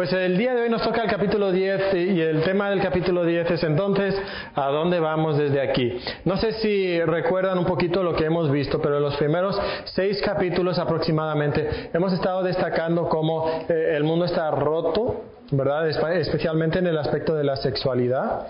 Pues el día de hoy nos toca el capítulo 10 y el tema del capítulo 10 es entonces, ¿a dónde vamos desde aquí? No sé si recuerdan un poquito lo que hemos visto, pero en los primeros seis capítulos aproximadamente hemos estado destacando cómo eh, el mundo está roto, ¿verdad? Especialmente en el aspecto de la sexualidad.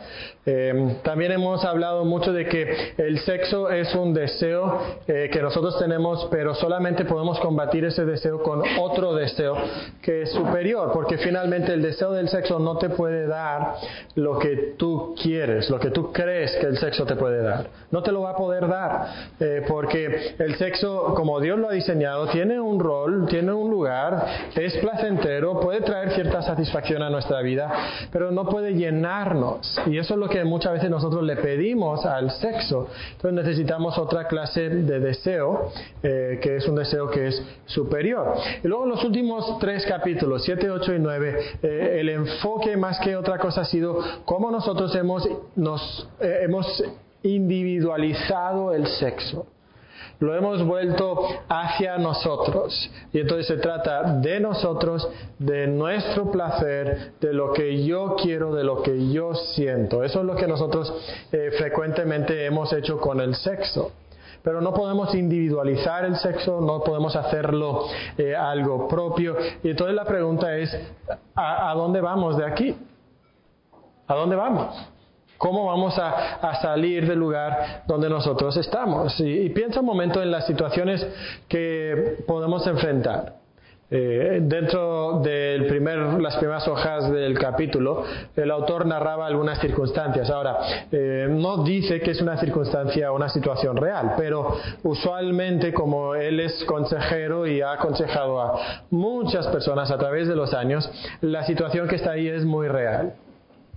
Eh, también hemos hablado mucho de que el sexo es un deseo eh, que nosotros tenemos, pero solamente podemos combatir ese deseo con otro deseo que es superior, porque finalmente el deseo del sexo no te puede dar lo que tú quieres, lo que tú crees que el sexo te puede dar. No te lo va a poder dar, eh, porque el sexo, como Dios lo ha diseñado, tiene un rol, tiene un lugar, es placentero, puede traer cierta satisfacción a nuestra vida, pero no puede llenarnos. Y eso es lo que muchas veces nosotros le pedimos al sexo. Entonces necesitamos otra clase de deseo, eh, que es un deseo que es superior. Y luego en los últimos tres capítulos, 7, 8 y 9, eh, el enfoque más que otra cosa ha sido cómo nosotros hemos, nos, eh, hemos individualizado el sexo lo hemos vuelto hacia nosotros. Y entonces se trata de nosotros, de nuestro placer, de lo que yo quiero, de lo que yo siento. Eso es lo que nosotros eh, frecuentemente hemos hecho con el sexo. Pero no podemos individualizar el sexo, no podemos hacerlo eh, algo propio. Y entonces la pregunta es, ¿a dónde vamos de aquí? ¿A dónde vamos? ¿Cómo vamos a, salir del lugar donde nosotros estamos? Y, piensa un momento en las situaciones que podemos enfrentar. Eh, dentro de las primeras hojas del capítulo, el autor narraba algunas circunstancias. Ahora, eh, no dice que es una circunstancia o una situación real, pero usualmente como él es consejero y ha aconsejado a muchas personas a través de los años, la situación que está ahí es muy real.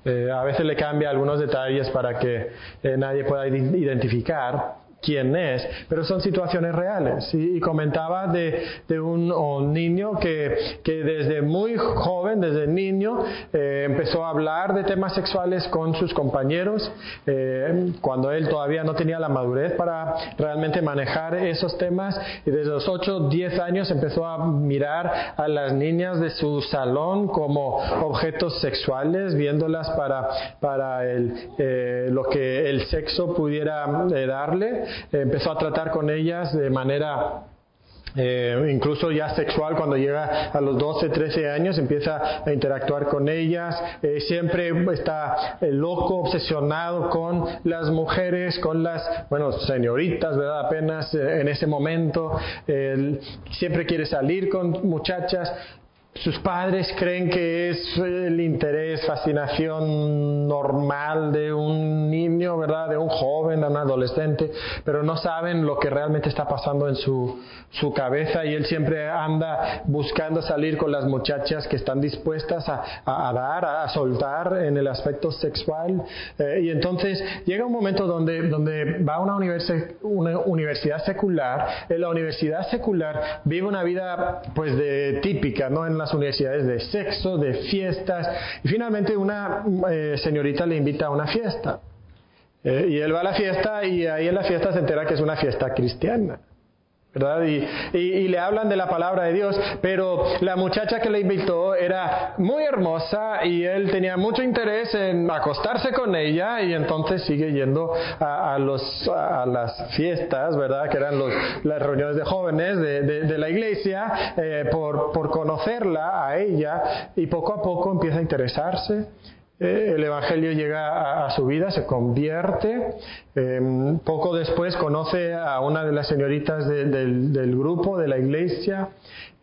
Eh, a veces le cambia algunos detalles para que eh, nadie pueda identificar, quién es, pero son situaciones reales. Y, comentaba de, un, niño que, desde muy joven, desde niño, eh, empezó a hablar de temas sexuales con sus compañeros, eh, cuando él todavía no tenía la madurez para realmente manejar esos temas, y desde los 8, 10 años empezó a mirar a las niñas de su salón como objetos sexuales, viéndolas para, para el, eh, lo que el sexo pudiera darle empezó a tratar con ellas de manera eh, incluso ya sexual cuando llega a los 12, 13 años, empieza a interactuar con ellas, eh, siempre está eh, loco, obsesionado con las mujeres, con las, bueno, señoritas, ¿verdad? Apenas en ese momento, siempre quiere salir con muchachas, sus padres creen que es el interés, fascinación normal de un niño, ¿verdad? De un joven, de un adolescente, pero no saben lo que realmente está pasando en su, su cabeza y él siempre anda buscando salir con las muchachas que están dispuestas a, a, dar, a, soltar en el aspecto sexual. Eh, y entonces llega un momento donde, donde va a una, una universidad secular, en la universidad secular vive una vida pues de típica, ¿no? En las universidades de sexo, de fiestas, y finalmente una eh, señorita le invita a una fiesta. Eh, y él va a la fiesta y ahí en la fiesta se entera que es una fiesta cristiana. ¿Verdad? Y, le hablan de la palabra de Dios, pero la muchacha que le invitó era muy hermosa y él tenía mucho interés en acostarse con ella y entonces sigue yendo a, los, a las fiestas, ¿verdad? Que eran los, las reuniones de jóvenes de, la iglesia eh, por, por conocerla a ella y poco a poco empieza a interesarse eh, el Evangelio llega a, su vida, se convierte. Em, poco después conoce a una de las señoritas del, grupo, de la iglesia,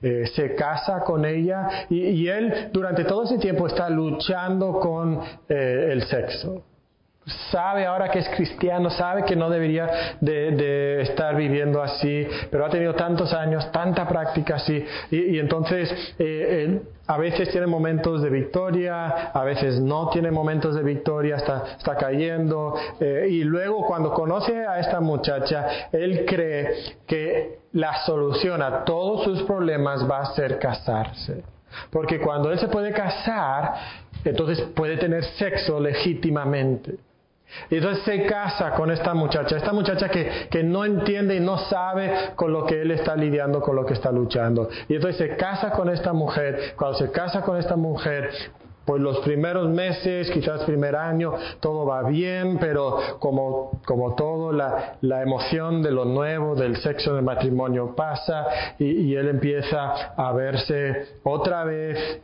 eh, se casa con ella y, él durante todo ese tiempo está luchando con eh, el sexo sabe ahora que es cristiano, sabe que no debería de, estar viviendo así, pero ha tenido tantos años, tanta práctica así, y, entonces eh, a veces tiene momentos de victoria, a veces no tiene momentos de victoria, está, está cayendo, eh, y luego cuando conoce a esta muchacha, él cree que la solución a todos sus problemas va a ser casarse. Porque cuando él se puede casar, entonces puede tener sexo legítimamente. Y entonces se casa con esta muchacha, esta muchacha que, que, no entiende y no sabe con lo que él está lidiando, con lo que está luchando. Y entonces se casa con esta mujer, cuando se casa con esta mujer, pues los primeros meses, quizás primer año, todo va bien, pero como, como todo, la, la, emoción de lo nuevo, del sexo del matrimonio pasa y, él empieza a verse otra vez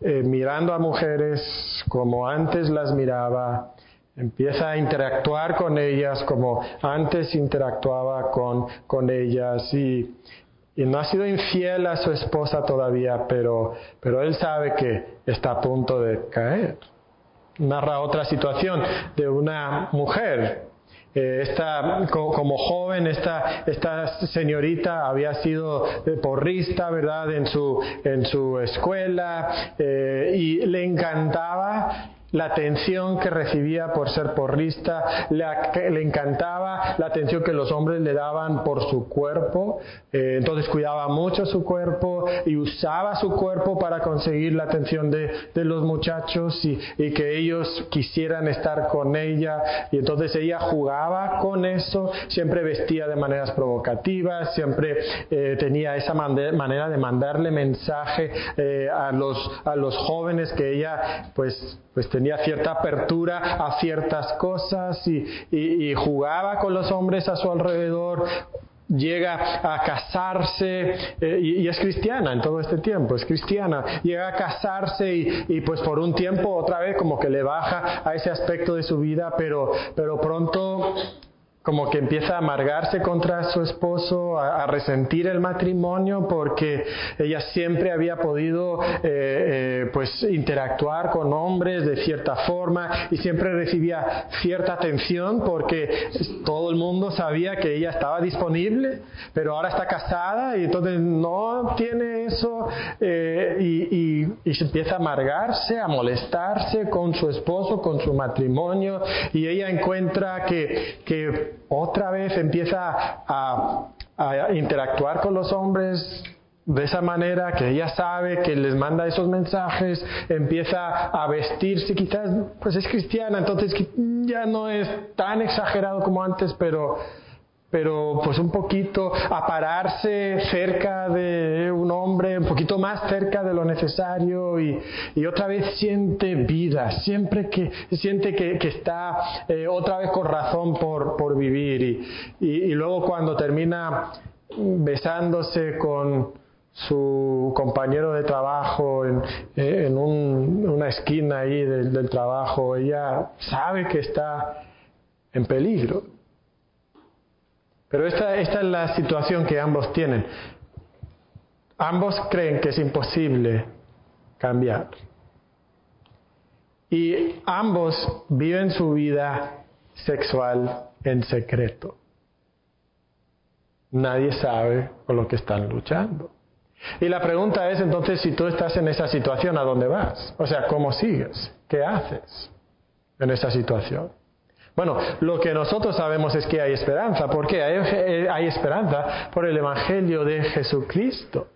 eh, mirando a mujeres como antes las miraba, empieza a interactuar con ellas como antes interactuaba con, con ellas y, y no ha sido infiel a su esposa todavía, pero, pero él sabe que está a punto de caer. Narra otra situación de una mujer. Eh, esta, como, joven, esta, esta señorita había sido porrista, ¿verdad?, en su, en su escuela eh, y le encantaba la atención que recibía por ser porrista, le, encantaba la atención que los hombres le daban por su cuerpo, eh, entonces cuidaba mucho su cuerpo y usaba su cuerpo para conseguir la atención de, de los muchachos y, y, que ellos quisieran estar con ella. Y entonces ella jugaba con eso, siempre vestía de maneras provocativas, siempre eh, tenía esa manera de mandarle mensaje eh, a, los, a los jóvenes que ella pues pues tenía cierta apertura a ciertas cosas y, jugaba con los hombres a su alrededor, llega a casarse eh, y, es cristiana en todo este tiempo, es cristiana, llega a casarse y, y, pues por un tiempo otra vez como que le baja a ese aspecto de su vida, pero, pero pronto como que empieza a amargarse contra su esposo, a, resentir el matrimonio porque ella siempre había podido eh, eh, pues interactuar con hombres de cierta forma y siempre recibía cierta atención porque todo el mundo sabía que ella estaba disponible, pero ahora está casada y entonces no tiene eso eh, y, y, se empieza a amargarse, a molestarse con su esposo, con su matrimonio y ella encuentra que, que otra vez empieza a, interactuar con los hombres de esa manera que ella sabe que les manda esos mensajes, empieza a vestirse, quizás pues es cristiana, entonces ya no es tan exagerado como antes, pero pero pues un poquito a pararse cerca de un hombre, un poquito más cerca de lo necesario y, otra vez siente vida, siempre que siente que, que está eh, otra vez con razón por, por vivir y, y, luego cuando termina besándose con su compañero de trabajo en, en un, una esquina ahí del trabajo, ella sabe que está en peligro pero esta, esta es la situación que ambos tienen. Ambos creen que es imposible cambiar. Y ambos viven su vida sexual en secreto. Nadie sabe con lo que están luchando. Y la pregunta es entonces si tú estás en esa situación, ¿a dónde vas? O sea, ¿cómo sigues? ¿Qué haces en esa situación? Bueno, lo que nosotros sabemos es que hay esperanza. ¿Por qué? Hay, hay esperanza por el Evangelio de Jesucristo.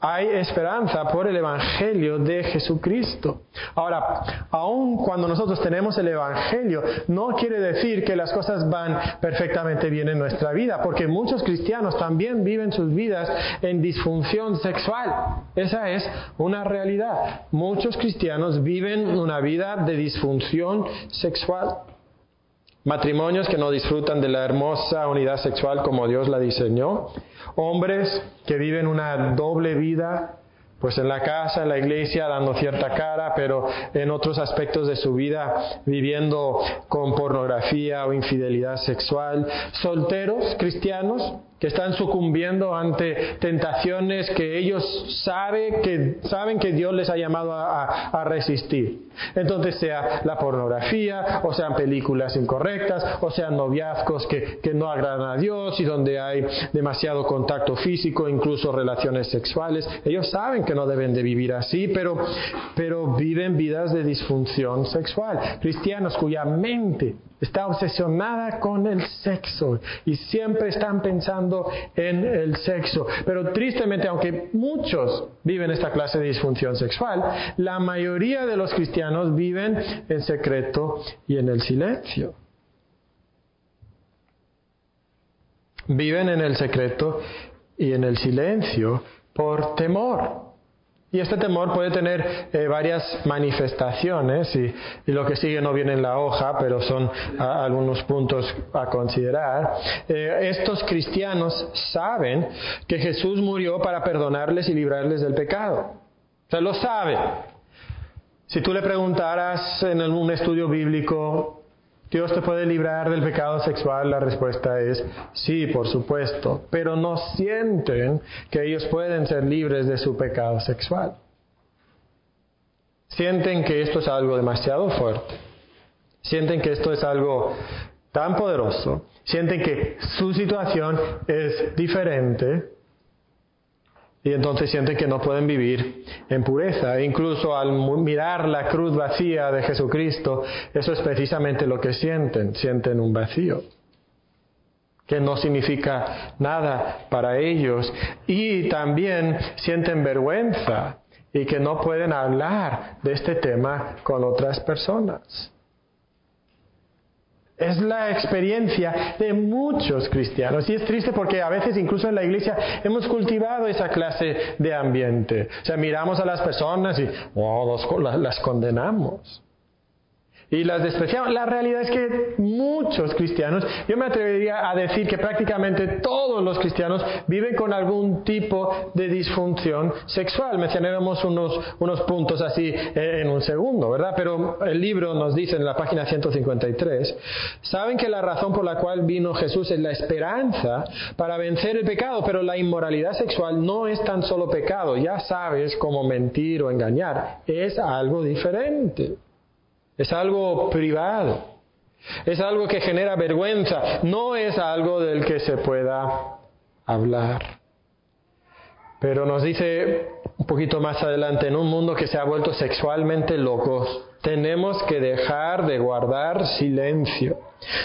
Hay esperanza por el Evangelio de Jesucristo. Ahora, aun cuando nosotros tenemos el Evangelio, no quiere decir que las cosas van perfectamente bien en nuestra vida, porque muchos cristianos también viven sus vidas en disfunción sexual. Esa es una realidad. Muchos cristianos viven una vida de disfunción sexual. Matrimonios que no disfrutan de la hermosa unidad sexual como Dios la diseñó. Hombres que viven una doble vida, pues en la casa, en la iglesia, dando cierta cara, pero en otros aspectos de su vida viviendo con pornografía o infidelidad sexual. Solteros cristianos que están sucumbiendo ante tentaciones que ellos saben que, saben que Dios les ha llamado a, resistir. Entonces sea la pornografía, o sean películas incorrectas, o sean noviazgos que, que no agradan a Dios y donde hay demasiado contacto físico, incluso relaciones sexuales. Ellos saben que no deben de vivir así, pero, pero viven vidas de disfunción sexual. Cristianos cuya mente está obsesionada con el sexo y siempre están pensando en el sexo. Pero tristemente, aunque muchos viven esta clase de disfunción sexual, la mayoría de los cristianos viven en secreto y en el silencio. Viven en el secreto y en el silencio por temor. Y este temor puede tener eh, varias manifestaciones y, lo que sigue no viene en la hoja, pero son algunos puntos a considerar. Eh, estos cristianos saben que Jesús murió para perdonarles y librarles del pecado. O lo saben. Si tú le preguntaras en un estudio bíblico, Dios te puede librar del pecado sexual, la respuesta es sí, por supuesto, pero no sienten que ellos pueden ser libres de su pecado sexual. Sienten que esto es algo demasiado fuerte. Sienten que esto es algo tan poderoso. Sienten que su situación es diferente y entonces sienten que no pueden vivir en pureza. E incluso al mirar la cruz vacía de Jesucristo, eso es precisamente lo que sienten. Sienten un vacío que no significa nada para ellos. Y también sienten vergüenza y que no pueden hablar de este tema con otras personas. Es la experiencia de muchos cristianos. Y es triste porque a veces incluso en la iglesia hemos cultivado esa clase de ambiente. O sea, miramos a las personas y oh, las condenamos y las despreciamos. La realidad es que muchos cristianos, yo me atrevería a decir que prácticamente todos los cristianos viven con algún tipo de disfunción sexual. Mencionaremos unos, unos puntos así eh, en un segundo, ¿verdad? Pero el libro nos dice en la página 153, saben que la razón por la cual vino Jesús es la esperanza para vencer el pecado, pero la inmoralidad sexual no es tan solo pecado, ya sabes cómo mentir o engañar, es algo diferente. Es algo privado. Es algo que genera vergüenza. No es algo del que se pueda hablar. Pero nos dice un poquito más adelante, en un mundo que se ha vuelto sexualmente loco, tenemos que dejar de guardar silencio.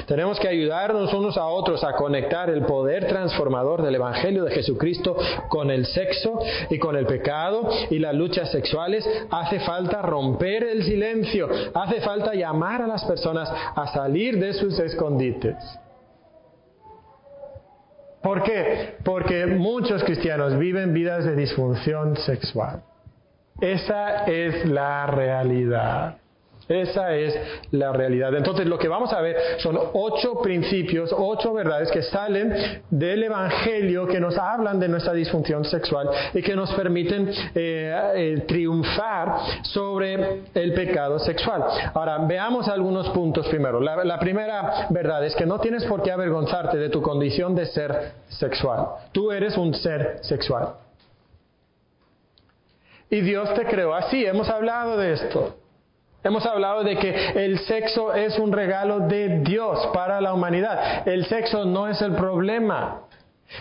Tenemos que ayudarnos unos a otros a conectar el poder transformador del Evangelio de Jesucristo con el sexo y con el pecado y las luchas sexuales. Hace falta romper el silencio, hace falta llamar a las personas a salir de sus escondites. ¿Por qué? Porque muchos cristianos viven vidas de disfunción sexual. Esa es la realidad. Esa es la realidad. Entonces lo que vamos a ver son ocho principios, ocho verdades que salen del Evangelio que nos hablan de nuestra disfunción sexual y que nos permiten eh, eh, triunfar sobre el pecado sexual. Ahora, veamos algunos puntos primero. La, la primera verdad es que no tienes por qué avergonzarte de tu condición de ser sexual. Tú eres un ser sexual. Y Dios te creó así. Hemos hablado de esto. Hemos hablado de que el sexo es un regalo de Dios para la humanidad. El sexo no es el problema.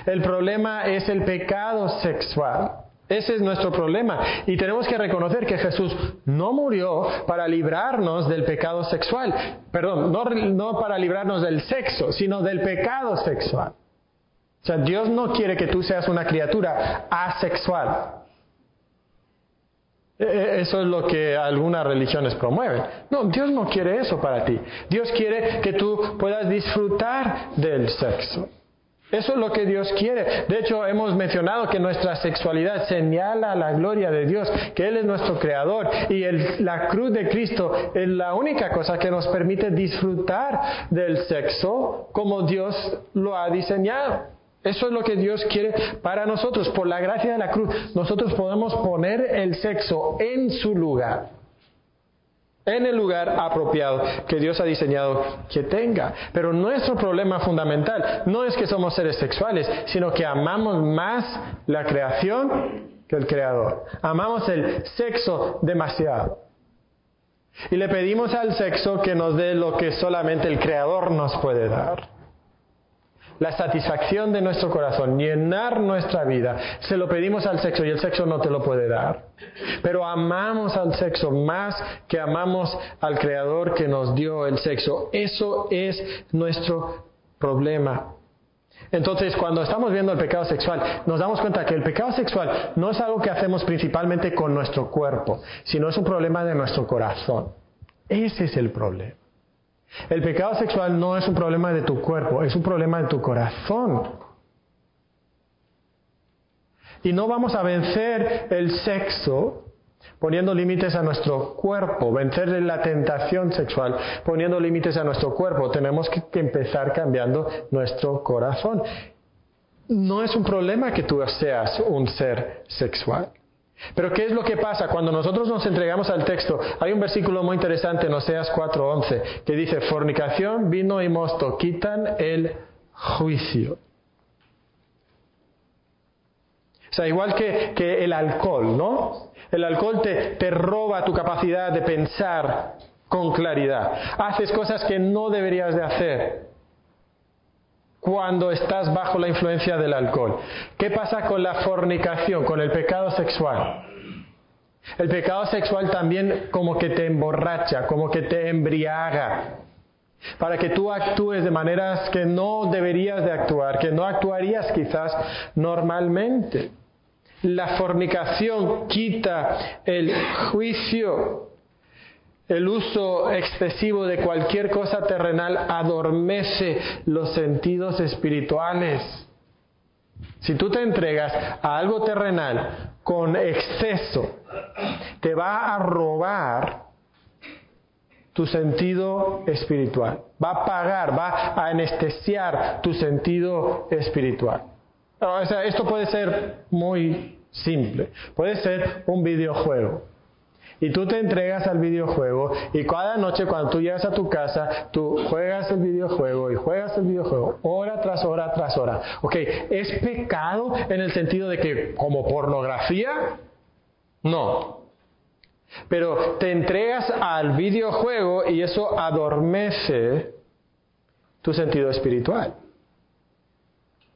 El problema es el pecado sexual. Ese es nuestro problema. Y tenemos que reconocer que Jesús no murió para librarnos del pecado sexual. Perdón, no, para librarnos del sexo, sino del pecado sexual. O sea, Dios no quiere que tú seas una criatura asexual. E, e, eso es lo que algunas religiones promueven. No, Dios no quiere eso para ti. Dios quiere que tú puedas disfrutar del sexo. Eso es lo que Dios quiere. De hecho, hemos mencionado que nuestra sexualidad señala la gloria de Dios, que Él es nuestro creador y la cruz de Cristo es la única cosa que nos permite disfrutar del sexo como Dios lo ha diseñado. Eso es lo que Dios quiere para nosotros. Por la gracia de la cruz, nosotros podemos poner el sexo en su lugar. En el lugar apropiado que Dios ha diseñado que tenga. Pero nuestro problema fundamental no es que somos seres sexuales, sino que amamos más la creación que el creador. Amamos el sexo demasiado. Y le pedimos al sexo que nos dé lo que solamente el creador nos puede dar la satisfacción de nuestro corazón, llenar nuestra vida, se lo pedimos al sexo y el sexo no te lo puede dar. Pero amamos al sexo más que amamos al Creador que nos dio el sexo. Eso es nuestro problema. Entonces, cuando estamos viendo el pecado sexual, nos damos cuenta que el pecado sexual no es algo que hacemos principalmente con nuestro cuerpo, sino es un problema de nuestro corazón. Ese es el problema. El pecado sexual no es un problema de tu cuerpo, es un problema de tu corazón. Y no vamos a vencer el sexo poniendo límites a nuestro cuerpo, vencer la tentación sexual, poniendo límites a nuestro cuerpo. Tenemos que, empezar cambiando nuestro corazón. No es un problema que tú seas un ser sexual. Pero ¿qué es lo que pasa cuando nosotros nos entregamos al texto? Hay un versículo muy interesante en Oseas 4:11 que dice, fornicación, vino y mosto quitan el juicio. O sea, igual que, que el alcohol, ¿no? El alcohol te, te roba tu capacidad de pensar con claridad. Haces cosas que no deberías de hacer cuando estás bajo la influencia del alcohol. ¿Qué pasa con la fornicación, con el pecado sexual? El pecado sexual también como que te emborracha, como que te embriaga, para que tú actúes de maneras que no deberías de actuar, que no actuarías quizás normalmente. La fornicación quita el juicio. El uso excesivo de cualquier cosa terrenal adormece los sentidos espirituales. Si tú te entregas a algo terrenal con exceso, te va a robar tu sentido espiritual. Va a pagar, va a anestesiar tu sentido espiritual. esto puede ser muy simple. Puede ser un videojuego. Y tú te entregas al videojuego y cada noche cuando tú llegas a tu casa, tú juegas el videojuego y juegas el videojuego hora tras hora tras hora. Ok, ¿es pecado en el sentido de que como pornografía? No. Pero te entregas al videojuego y eso adormece tu sentido espiritual.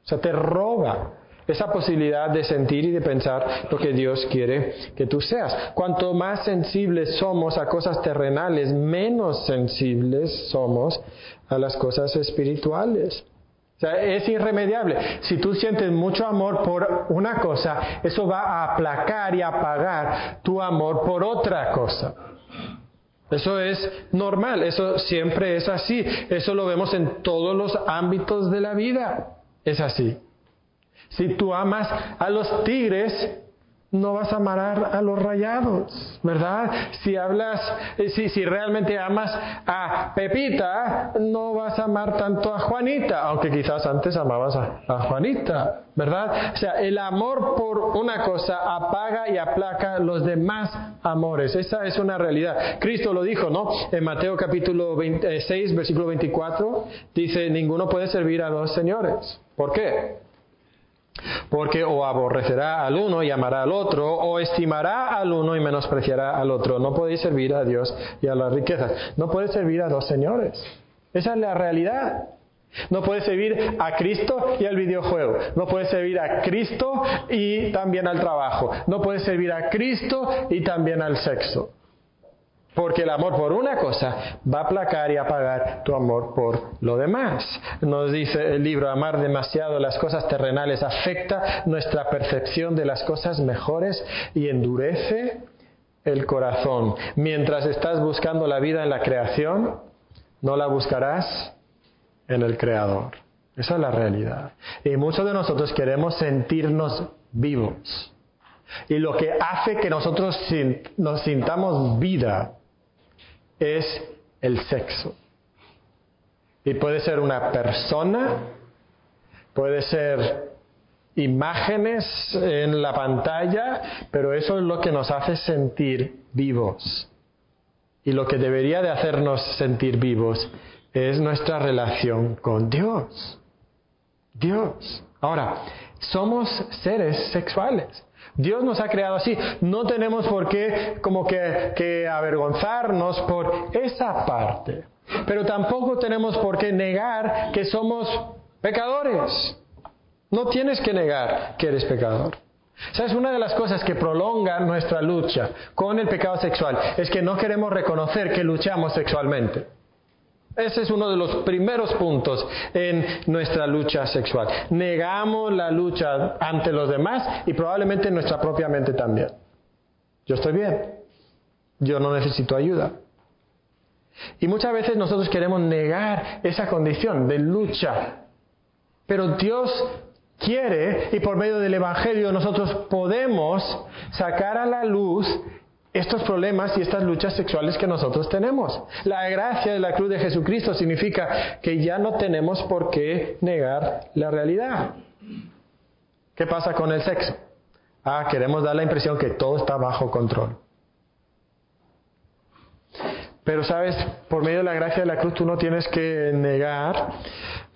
O sea, te roba esa posibilidad de sentir y de pensar lo que Dios quiere que tú seas. Cuanto más sensibles somos a cosas terrenales, menos sensibles somos a las cosas espirituales. O sea, es irremediable. Si tú sientes mucho amor por una cosa, eso va a aplacar y apagar tu amor por otra cosa. Eso es normal, eso siempre es así. Eso lo vemos en todos los ámbitos de la vida. Es así. Si tú amas a los tigres, no vas a amar a los rayados, ¿verdad? Si hablas, eh, si, si realmente amas a Pepita, no vas a amar tanto a Juanita, aunque quizás antes amabas a, a, Juanita, ¿verdad? O sea, el amor por una cosa apaga y aplaca los demás amores. Esa es una realidad. Cristo lo dijo, ¿no? En Mateo capítulo 26, eh, versículo 24, dice, ninguno puede servir a dos señores. ¿Por qué? Porque o aborrecerá al uno y amará al otro, o estimará al uno y menospreciará al otro. No podéis servir a Dios y a las riquezas. No puedes servir a dos señores. Esa es la realidad. No puedes servir a Cristo y al videojuego. No puedes servir a Cristo y también al trabajo. No puedes servir a Cristo y también al sexo. Porque el amor por una cosa va a aplacar y apagar tu amor por lo demás. Nos dice el libro, amar demasiado las cosas terrenales afecta nuestra percepción de las cosas mejores y endurece el corazón. Mientras estás buscando la vida en la creación, no la buscarás en el Creador. Esa es la realidad. Y muchos de nosotros queremos sentirnos vivos. Y lo que hace que nosotros nos sintamos vida es el sexo. Y puede ser una persona, puede ser imágenes en la pantalla, pero eso es lo que nos hace sentir vivos. Y lo que debería de hacernos sentir vivos es nuestra relación con Dios. Dios. Ahora, somos seres sexuales. Dios nos ha creado así. No tenemos por qué como que, avergonzarnos por esa parte. Pero tampoco tenemos por qué negar que somos pecadores. No tienes que negar que eres pecador. ¿Sabes? Una de las cosas que prolonga nuestra lucha con el pecado sexual es que no queremos reconocer que luchamos sexualmente. Ese es uno de los primeros puntos en nuestra lucha sexual. Negamos la lucha ante los demás y probablemente en nuestra propia mente también. Yo estoy bien. Yo no necesito ayuda. Y muchas veces nosotros queremos negar esa condición de lucha. Pero Dios quiere y por medio del Evangelio nosotros podemos sacar a la luz estos problemas y estas luchas sexuales que nosotros tenemos. La gracia de la cruz de Jesucristo significa que ya no tenemos por qué negar la realidad. ¿Qué pasa con el sexo? Ah, queremos dar la impresión que todo está bajo control. Pero sabes, por medio de la gracia de la cruz tú no tienes que negar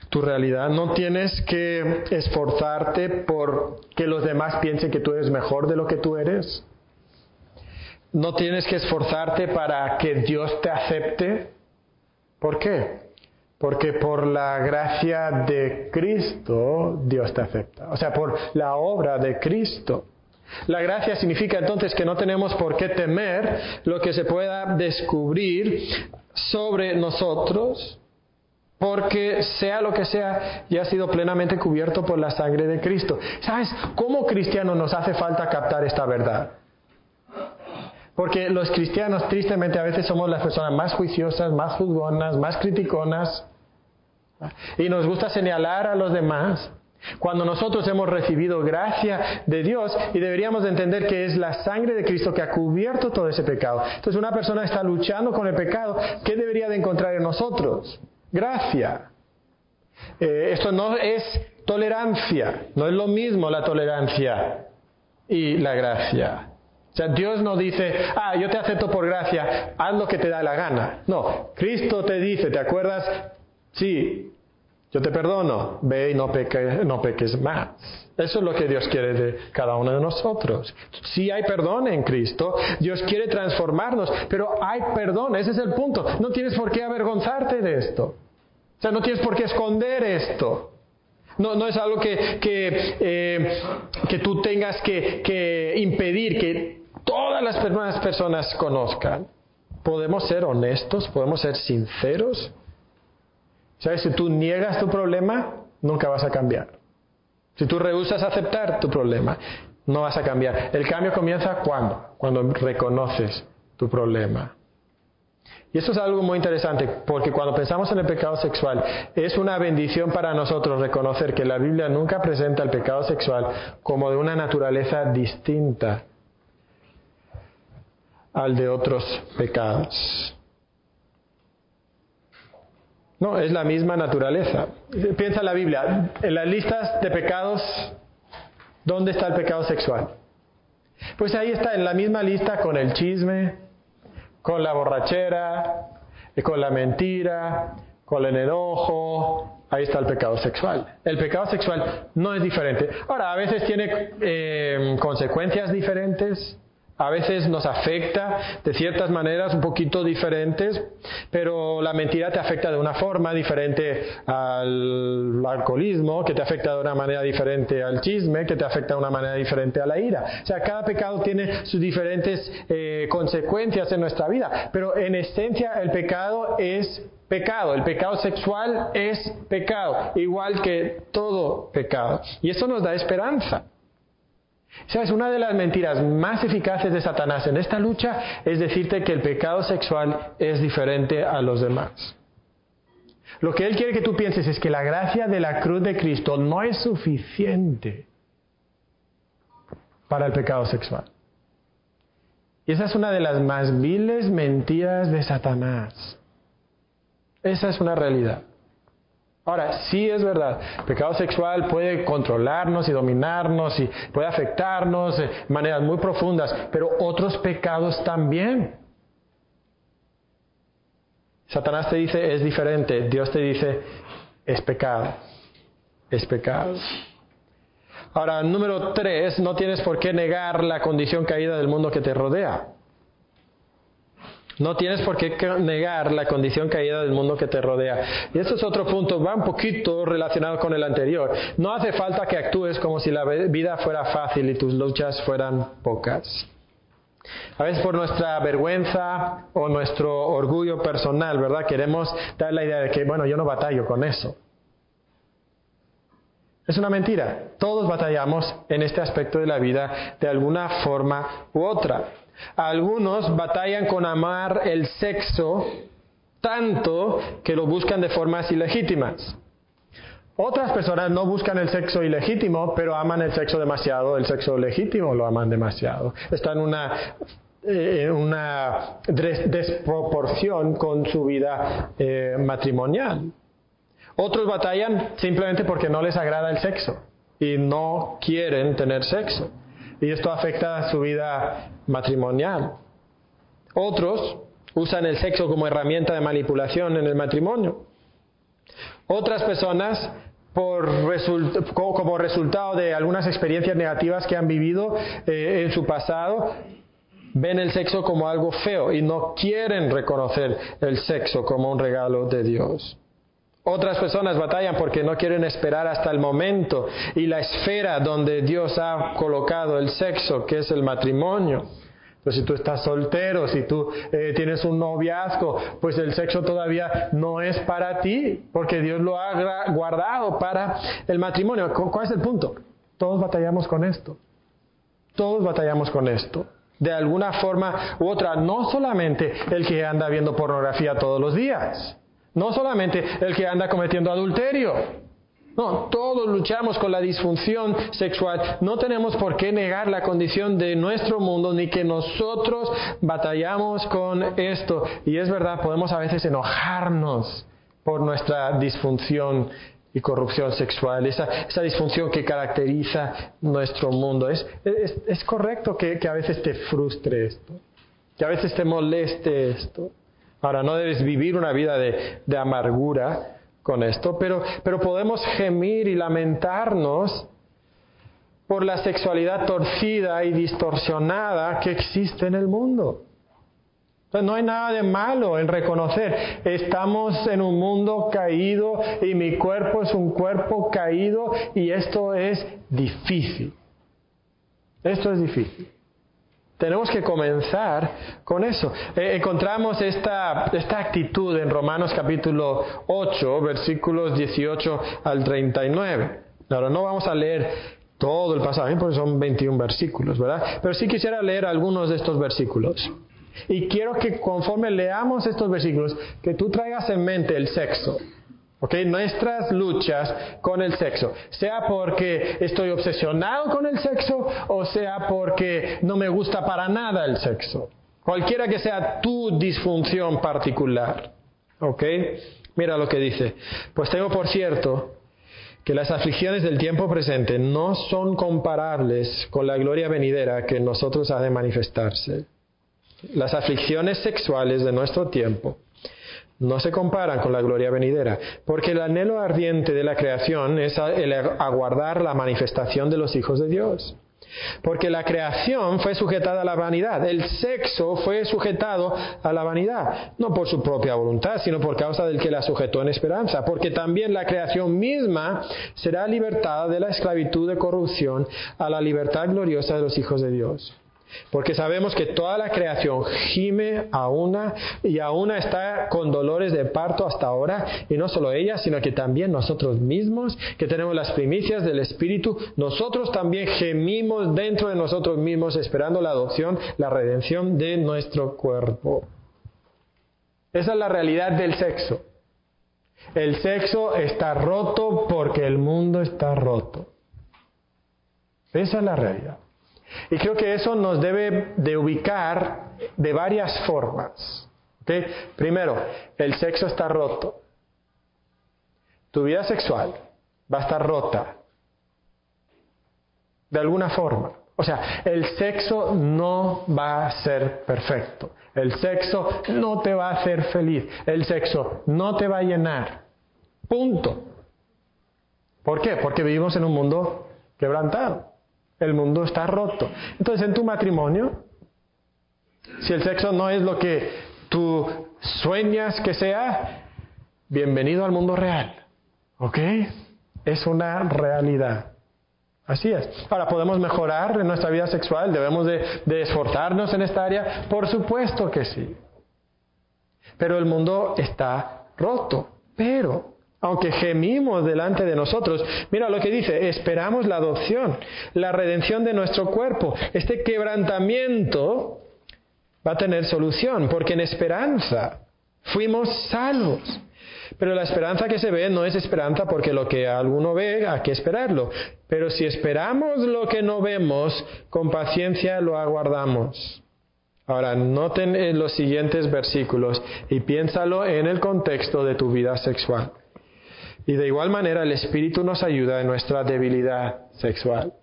tu realidad, no tienes que esforzarte por que los demás piensen que tú eres mejor de lo que tú eres. No tienes que esforzarte para que Dios te acepte. ¿Por qué? Porque por la gracia de Cristo Dios te acepta. O sea, por la obra de Cristo. La gracia significa entonces que no tenemos por qué temer lo que se pueda descubrir sobre nosotros, porque sea lo que sea, ya ha sido plenamente cubierto por la sangre de Cristo. ¿Sabes? Como cristiano nos hace falta captar esta verdad. Porque los cristianos tristemente a veces somos las personas más juiciosas, más juzgonas, más criticonas. Y nos gusta señalar a los demás. Cuando nosotros hemos recibido gracia de Dios y deberíamos de entender que es la sangre de Cristo que ha cubierto todo ese pecado. Entonces una persona está luchando con el pecado, ¿qué debería de encontrar en nosotros? Gracia. Eh, esto no es tolerancia, no es lo mismo la tolerancia y la gracia. O sea, Dios no dice, ah, yo te acepto por gracia, haz lo que te da la gana. No, Cristo te dice, ¿te acuerdas? Sí, yo te perdono, ve y no peques, no peques más. Eso es lo que Dios quiere de cada uno de nosotros. Sí hay perdón en Cristo, Dios quiere transformarnos, pero hay perdón, ese es el punto. No tienes por qué avergonzarte de esto. O sea, no tienes por qué esconder esto. No, no es algo que, que, eh, que tú tengas que, que impedir, que todas las personas conozcan. Podemos ser honestos, podemos ser sinceros. ¿Sabes? Si tú niegas tu problema, nunca vas a cambiar. Si tú rehusas aceptar tu problema, no vas a cambiar. El cambio comienza cuando? Cuando reconoces tu problema. Y eso es algo muy interesante, porque cuando pensamos en el pecado sexual, es una bendición para nosotros reconocer que la Biblia nunca presenta el pecado sexual como de una naturaleza distinta al de otros pecados. No, es la misma naturaleza. Piensa la Biblia, en las listas de pecados, ¿dónde está el pecado sexual? Pues ahí está, en la misma lista con el chisme, con la borrachera, con la mentira, con el enojo, ahí está el pecado sexual. El pecado sexual no es diferente. Ahora, a veces tiene eh, consecuencias diferentes, a veces nos afecta de ciertas maneras un poquito diferentes, pero la mentira te afecta de una forma diferente al alcoholismo, que te afecta de una manera diferente al chisme, que te afecta de una manera diferente a la ira. O sea, cada pecado tiene sus diferentes eh, consecuencias en nuestra vida, pero en esencia el pecado es pecado. El pecado sexual es pecado, igual que todo pecado. Y eso nos da esperanza. ¿Sabes? Una de las mentiras más eficaces de Satanás en esta lucha es decirte que el pecado sexual es diferente a los demás. Lo que él quiere que tú pienses es que la gracia de la cruz de Cristo no es suficiente para el pecado sexual. Y esa es una de las más viles mentiras de Satanás. Esa es una realidad. Ahora, sí es verdad, pecado sexual puede controlarnos y dominarnos y puede afectarnos de maneras muy profundas, pero otros pecados también. Satanás te dice es diferente, Dios te dice es pecado, es pecado. Ahora, número tres, no tienes por qué negar la condición caída del mundo que te rodea. No tienes por qué negar la condición caída del mundo que te rodea. Y este es otro punto, va un poquito relacionado con el anterior. No hace falta que actúes como si la vida fuera fácil y tus luchas fueran pocas. A veces por nuestra vergüenza o nuestro orgullo personal, ¿verdad? Queremos dar la idea de que, bueno, yo no batallo con eso. Es una mentira. Todos batallamos en este aspecto de la vida de alguna forma u otra. Algunos batallan con amar el sexo tanto que lo buscan de formas ilegítimas. Otras personas no buscan el sexo ilegítimo, pero aman el sexo demasiado, el sexo legítimo lo aman demasiado. Están en una, eh, desproporción con su vida eh, matrimonial. Otros batallan simplemente porque no les agrada el sexo y no quieren tener sexo. Y esto afecta a su vida matrimonial. Otros usan el sexo como herramienta de manipulación en el matrimonio. Otras personas, por como resultado de algunas experiencias negativas que han vivido eh, en su pasado, ven el sexo como algo feo y no quieren reconocer el sexo como un regalo de Dios. Otras personas batallan porque no quieren esperar hasta el momento y la esfera donde Dios ha colocado el sexo, que es el matrimonio. Pues si tú estás soltero, si tú eh, tienes un noviazgo, pues el sexo todavía no es para ti, porque Dios lo ha guardado para el matrimonio. ¿Cuál es el punto? Todos batallamos con esto. Todos batallamos con esto. De alguna forma u otra, no solamente el que anda viendo pornografía todos los días. No solamente el que anda cometiendo adulterio. No, todos luchamos con la disfunción sexual. No tenemos por qué negar la condición de nuestro mundo ni que nosotros batallamos con esto. Y es verdad, podemos a veces enojarnos por nuestra disfunción y corrupción sexual, esa, disfunción que caracteriza nuestro mundo. Es, es, correcto que, a veces te frustre esto, que a veces te moleste esto. Ahora, no debes vivir una vida de, amargura con esto, pero, pero podemos gemir y lamentarnos por la sexualidad torcida y distorsionada que existe en el mundo. Entonces, no hay nada de malo en reconocer, estamos en un mundo caído y mi cuerpo es un cuerpo caído y esto es difícil. Esto es difícil. Tenemos que comenzar con eso. Eh, encontramos esta, esta actitud en Romanos capítulo 8, versículos 18 al 39. Ahora no vamos a leer todo el pasaje porque son 21 versículos, ¿verdad? Pero sí quisiera leer algunos de estos versículos. Y quiero que conforme leamos estos versículos, que tú traigas en mente el sexo. Nuestras luchas con el sexo, sea porque estoy obsesionado con el sexo o sea porque no me gusta para nada el sexo. Cualquiera que sea tu disfunción particular. ¿Ok? Mira lo que dice. Pues tengo por cierto que las aflicciones del tiempo presente no son comparables con la gloria venidera que en nosotros ha de manifestarse. Las aflicciones sexuales de nuestro tiempo no se comparan con la gloria venidera, porque el anhelo ardiente de la creación es el aguardar la manifestación de los hijos de Dios. Porque la creación fue sujetada a la vanidad, el sexo fue sujetado a la vanidad, no por su propia voluntad, sino por causa del que la sujetó en esperanza, porque también la creación misma será libertada de la esclavitud de corrupción a la libertad gloriosa de los hijos de Dios. Porque sabemos que toda la creación gime a una y a una está con dolores de parto hasta ahora, y no solo ella, sino que también nosotros mismos, que tenemos las primicias del Espíritu, nosotros también gemimos dentro de nosotros mismos esperando la adopción, la redención de nuestro cuerpo. Esa es la realidad del sexo. El sexo está roto porque el mundo está roto. Esa es la realidad. Y creo que eso nos debe de ubicar de varias formas. Primero, el sexo está roto. Tu vida sexual va a estar rota. De alguna forma. O sea, el sexo no va a ser perfecto. El sexo no te va a hacer feliz. El sexo no te va a llenar. Punto. ¿Por qué? Porque vivimos en un mundo quebrantado. El mundo está roto. Entonces, en tu matrimonio, si el sexo no es lo que tú sueñas que sea, bienvenido al mundo real. ¿Ok? Es una realidad. Así es. Ahora, ¿podemos mejorar en nuestra vida sexual? ¿Debemos de, de, esforzarnos en esta área? Por supuesto que sí. Pero el mundo está roto. Pero aunque gemimos delante de nosotros. Mira lo que dice, esperamos la adopción, la redención de nuestro cuerpo. Este quebrantamiento va a tener solución, porque en esperanza Fuimos salvos. Pero la esperanza que se ve no es esperanza porque lo que alguno ve hay que esperarlo. Pero si esperamos lo que no vemos, con paciencia lo aguardamos. Ahora, noten los siguientes versículos y piénsalo en el contexto de tu vida sexual. Y de igual manera el Espíritu nos ayuda en nuestra debilidad sexual.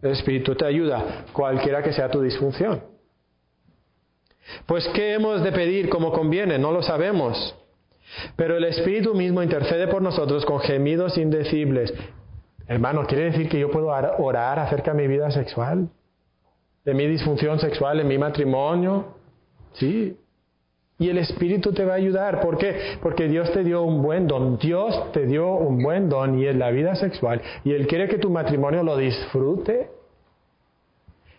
El Espíritu te ayuda, cualquiera que sea tu disfunción. Pues, ¿qué hemos de pedir como conviene? No lo sabemos. Pero el Espíritu mismo intercede por nosotros con gemidos indecibles. Hermano, ¿quiere decir que yo puedo orar acerca de mi vida sexual? ¿De mi disfunción sexual en mi matrimonio? Sí. Y el Espíritu te va a ayudar. ¿Por qué? Porque Dios te dio un buen don. Dios te dio un buen don y es la vida sexual. Y Él quiere que tu matrimonio lo disfrute.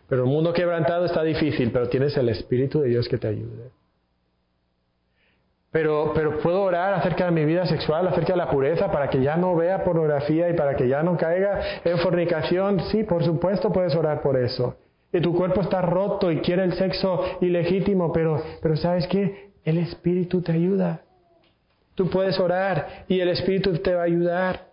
Pero el mundo quebrantado está difícil, pero tienes el Espíritu de Dios que te ayude. Pero, pero puedo orar acerca de mi vida sexual, acerca de la pureza, para que ya no vea pornografía y para que ya no caiga en fornicación. Sí, por supuesto puedes orar por eso. Y tu cuerpo está roto y quiere el sexo ilegítimo, pero, pero ¿sabes qué? El Espíritu te ayuda. Tú puedes orar y el Espíritu te va a ayudar.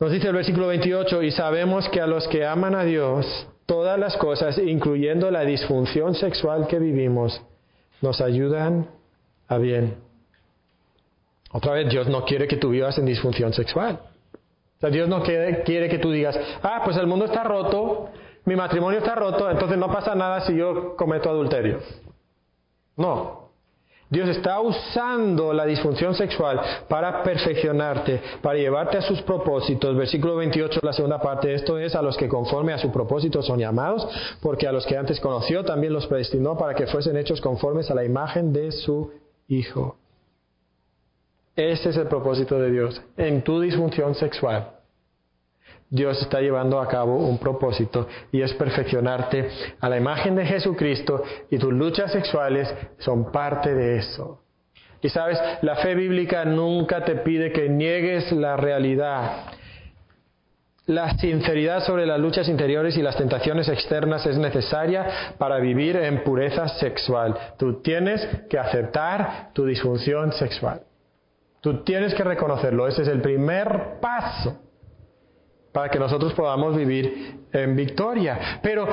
Nos dice el versículo 28, y sabemos que a los que aman a Dios, todas las cosas, incluyendo la disfunción sexual que vivimos, nos ayudan a bien. Otra vez, Dios no quiere que tú vivas en disfunción sexual. O sea, Dios no quiere, quiere que tú digas, ah, pues el mundo está roto, mi matrimonio está roto, entonces no pasa nada si yo cometo adulterio. No. Dios está usando la disfunción sexual para perfeccionarte, para llevarte a sus propósitos. Versículo 28, la segunda parte, esto es a los que conforme a su propósito son llamados, porque a los que antes conoció también los predestinó para que fuesen hechos conformes a la imagen de su Hijo. Ese es el propósito de Dios en tu disfunción sexual. Dios está llevando a cabo un propósito y es perfeccionarte a la imagen de Jesucristo y tus luchas sexuales son parte de eso. Y sabes, la fe bíblica nunca te pide que niegues la realidad. La sinceridad sobre las luchas interiores y las tentaciones externas es necesaria para vivir en pureza sexual. Tú tienes que aceptar tu disfunción sexual. Tú tienes que reconocerlo. Ese es el primer paso para que nosotros podamos vivir en victoria. Pero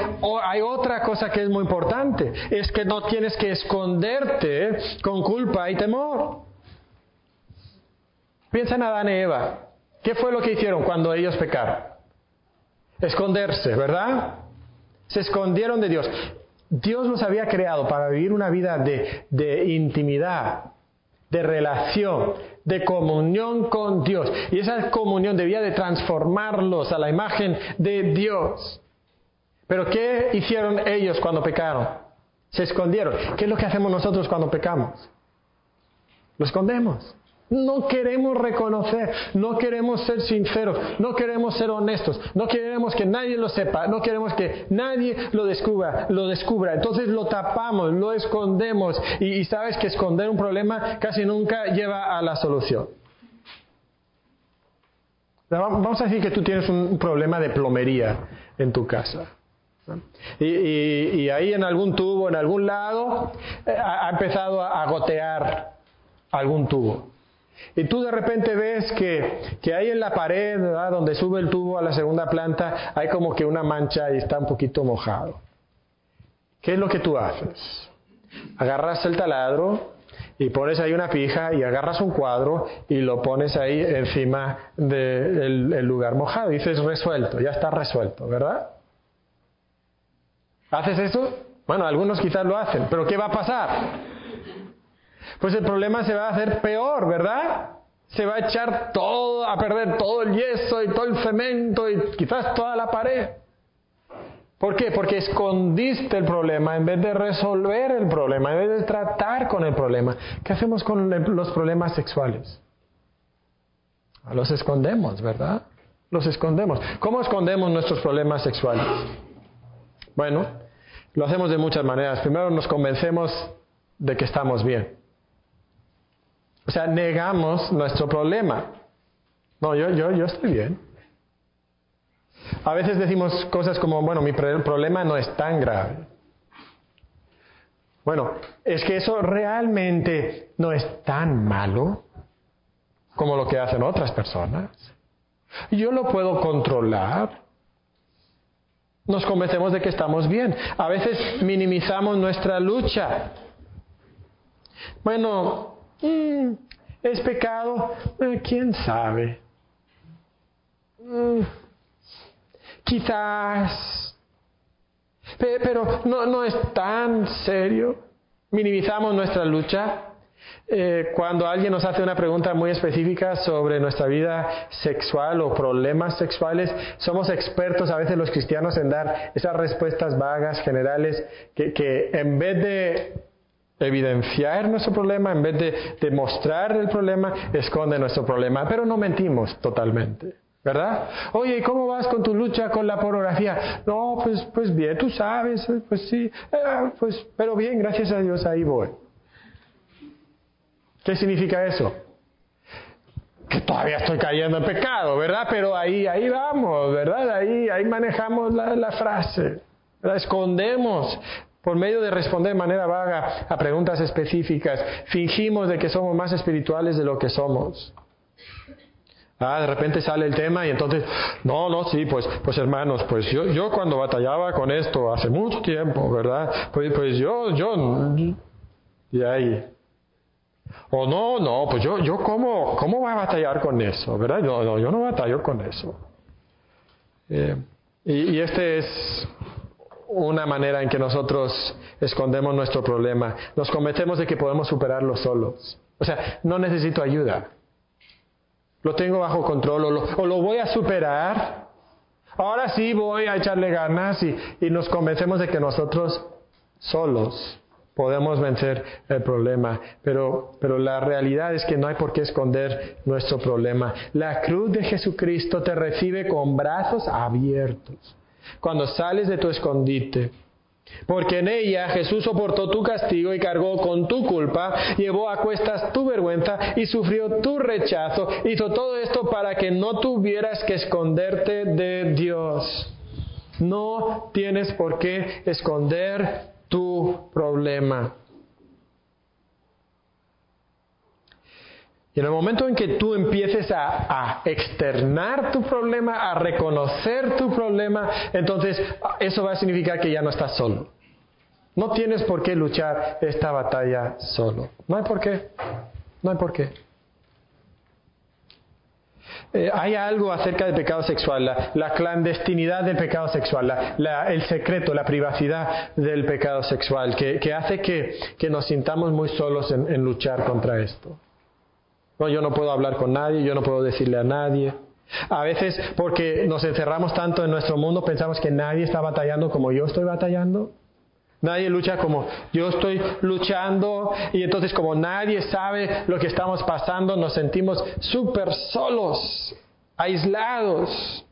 hay otra cosa que es muy importante, es que no tienes que esconderte con culpa y temor. Piensa en Adán y Eva. ¿Qué fue lo que hicieron cuando ellos pecaron? Esconderse, ¿verdad? Se escondieron de Dios. Dios los había creado para vivir una vida de, de intimidad, de relación, de comunión con Dios. Y esa comunión debía de transformarlos a la imagen de Dios. Pero ¿qué hicieron ellos cuando pecaron? Se escondieron. ¿Qué es lo que hacemos nosotros cuando pecamos? Lo escondemos. No queremos reconocer, no queremos ser sinceros, no queremos ser honestos, no queremos que nadie lo sepa, no queremos que nadie lo descubra, lo descubra. Entonces lo tapamos, lo escondemos y, sabes que esconder un problema casi nunca lleva a la solución. Vamos a decir que tú tienes un problema de plomería en tu casa. Y, ahí en algún tubo, en algún lado, eh, ha empezado a gotear algún tubo. Y tú de repente ves que, que ahí en la pared, donde sube el tubo a la segunda planta, hay como que una mancha y está un poquito mojado. ¿Qué es lo que tú haces? Agarras el taladro y pones ahí una pija y agarras un cuadro y lo pones ahí encima del lugar mojado. Dices resuelto, ya está resuelto, ¿verdad? ¿Haces eso? Bueno, algunos quizás lo hacen, pero ¿qué va a pasar? Pues el problema se va a hacer peor, ¿verdad? Se va a echar todo, a perder todo el yeso y todo el cemento y quizás toda la pared. ¿Por qué? Porque escondiste el problema en vez de resolver el problema, en vez de tratar con el problema. ¿Qué hacemos con los problemas sexuales? Los escondemos, ¿verdad? Los escondemos. ¿Cómo escondemos nuestros problemas sexuales? Bueno, lo hacemos de muchas maneras. Primero nos convencemos de que estamos bien. O sea, negamos nuestro problema. No, yo, yo, yo estoy bien. A veces decimos cosas como, bueno, mi problema no es tan grave. Bueno, es que eso realmente no es tan malo como lo que hacen otras personas. Yo lo puedo controlar. Nos convencemos de que estamos bien. A veces minimizamos nuestra lucha. Bueno, mm, ¿es pecado? Eh, ¿Quién sabe? Mm, quizás. Pero no, no es tan serio. Minimizamos nuestra lucha. Eh, cuando alguien nos hace una pregunta muy específica sobre nuestra vida sexual o problemas sexuales, somos expertos a veces los cristianos en dar esas respuestas vagas, generales, que, en vez de evidenciar nuestro problema, en vez de, demostrar el problema, esconde nuestro problema. Pero no mentimos totalmente. ¿verdad? Oye, ¿cómo vas con tu lucha con la pornografía? No, pues, pues bien, tú sabes, pues sí, eh, pues, pero bien, gracias a Dios, ahí voy. ¿Qué significa eso? Que todavía estoy cayendo en pecado, ¿verdad? Pero ahí, ahí vamos, ¿verdad? Ahí, ahí manejamos la, frase. La escondemos por medio de responder de manera vaga a preguntas específicas. Fingimos de que somos más espirituales de lo que somos. Ah, de repente sale el tema y entonces, no, no, sí, pues, pues hermanos, pues yo, yo cuando batallaba con esto hace mucho tiempo, ¿verdad? Pues, pues yo, yo, y ahí, o no, no, pues yo, yo cómo, cómo voy a batallar con eso, ¿verdad? No, no, yo no batallo con eso. Eh, y, y esta es una manera en que nosotros escondemos nuestro problema. Nos convencemos de que podemos superarlo solos. O sea, no necesito ayuda. Lo tengo bajo control o lo, o lo voy a superar. Ahora sí voy a echarle ganas y, y nos convencemos de que nosotros solos podemos vencer el problema. Pero, pero la realidad es que no hay por qué esconder nuestro problema. La cruz de Jesucristo te recibe con brazos abiertos cuando sales de tu escondite. Porque en ella Jesús soportó tu castigo y cargó con tu culpa, llevó a cuestas tu vergüenza y sufrió tu rechazo. Hizo todo esto para que no tuvieras que esconderte de Dios. No tienes por qué esconder tu problema. Y en el momento en que tú empieces a, externar tu problema, a reconocer tu problema, entonces eso va a significar que ya no estás solo. No tienes por qué luchar esta batalla solo. No hay por qué. No hay por qué. Eh, hay algo acerca del pecado sexual, la, clandestinidad del pecado sexual, el secreto, la privacidad del pecado sexual, que, hace que, nos sintamos muy solos en luchar contra esto. No, yo no puedo hablar con nadie, yo no puedo decirle a nadie. A veces porque nos encerramos tanto en nuestro mundo pensamos que nadie está batallando como yo estoy batallando. Nadie lucha como yo estoy luchando y entonces como nadie sabe lo que estamos pasando, nos sentimos súper solos, aislados.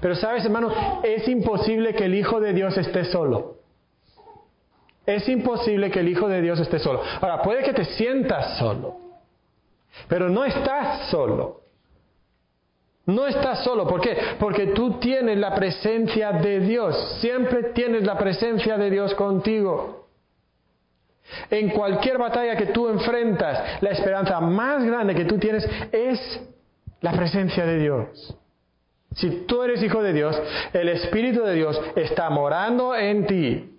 Pero sabes, hermano, es imposible que el Hijo de Dios esté solo. Es imposible que el Hijo de Dios esté solo. Ahora, puede que te sientas solo, pero no estás solo. No estás solo. ¿Por qué? Porque tú tienes la presencia de Dios. Siempre tienes la presencia de Dios contigo. En cualquier batalla que tú enfrentas, la esperanza más grande que tú tienes es la presencia de Dios. Si tú eres hijo de Dios, el Espíritu de Dios está morando en ti.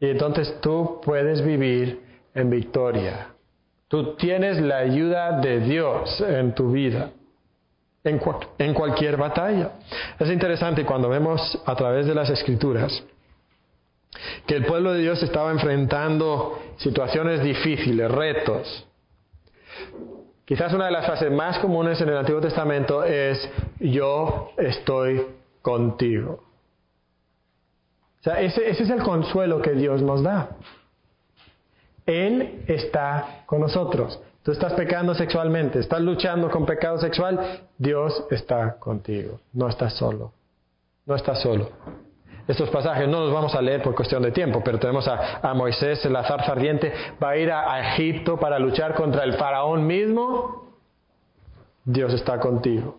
Y entonces tú puedes vivir en victoria. Tú tienes la ayuda de Dios en tu vida en, cualquier batalla. Es interesante cuando vemos a través de las escrituras que el pueblo de Dios estaba enfrentando situaciones difíciles, retos. Quizás una de las frases más comunes en el Antiguo Testamento es yo estoy contigo. O sea, ese, ese es el consuelo que Dios nos da. Él está con nosotros. Tú estás pecando sexualmente, estás luchando con pecado sexual, Dios está contigo, no estás solo, no estás solo. Estos pasajes no los vamos a leer por cuestión de tiempo, pero tenemos a, Moisés, el zarza ardiente, va a ir a, Egipto para luchar contra el faraón mismo, Dios está contigo.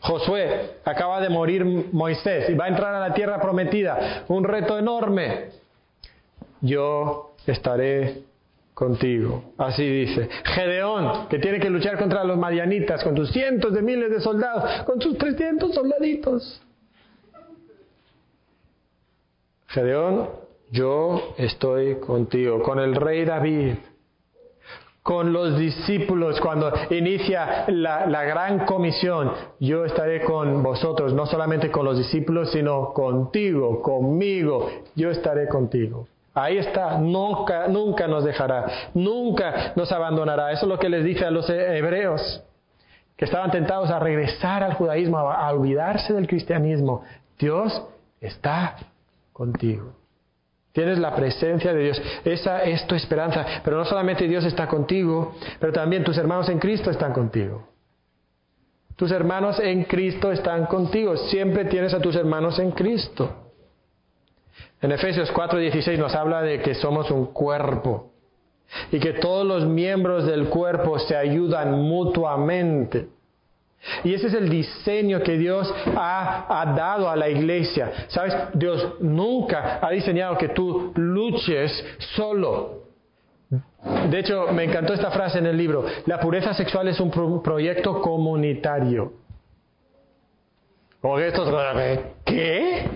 Josué, acaba de morir Moisés y va a entrar a la tierra prometida, un reto enorme. yo estaré contigo. Así dice. Gedeón, que tiene que luchar contra los madianitas, con sus cientos de miles de soldados, con sus 300 soldaditos. Gedeón, yo estoy contigo. Con el rey David, con los discípulos cuando inicia la, gran comisión. Yo estaré con vosotros, no solamente con los discípulos, sino contigo, conmigo. Yo estaré contigo. Ahí está, nunca, nunca nos dejará, nunca nos abandonará. Eso es lo que les dice a los hebreos, que estaban tentados a regresar al judaísmo, a, olvidarse del cristianismo. Dios está contigo. Tienes la presencia de Dios. Esa es tu esperanza. Pero no solamente Dios está contigo, pero también tus hermanos en Cristo están contigo. Tus hermanos en Cristo están contigo. Siempre tienes a tus hermanos en Cristo. En Efesios 4:16 nos habla de que somos un cuerpo y que todos los miembros del cuerpo se ayudan mutuamente. Y ese es el diseño que Dios ha, ha, dado a la iglesia. Sabes, Dios nunca ha diseñado que tú luches solo. De hecho, me encantó esta frase en el libro. La pureza sexual es un pro proyecto comunitario. Que estos... ¿Qué?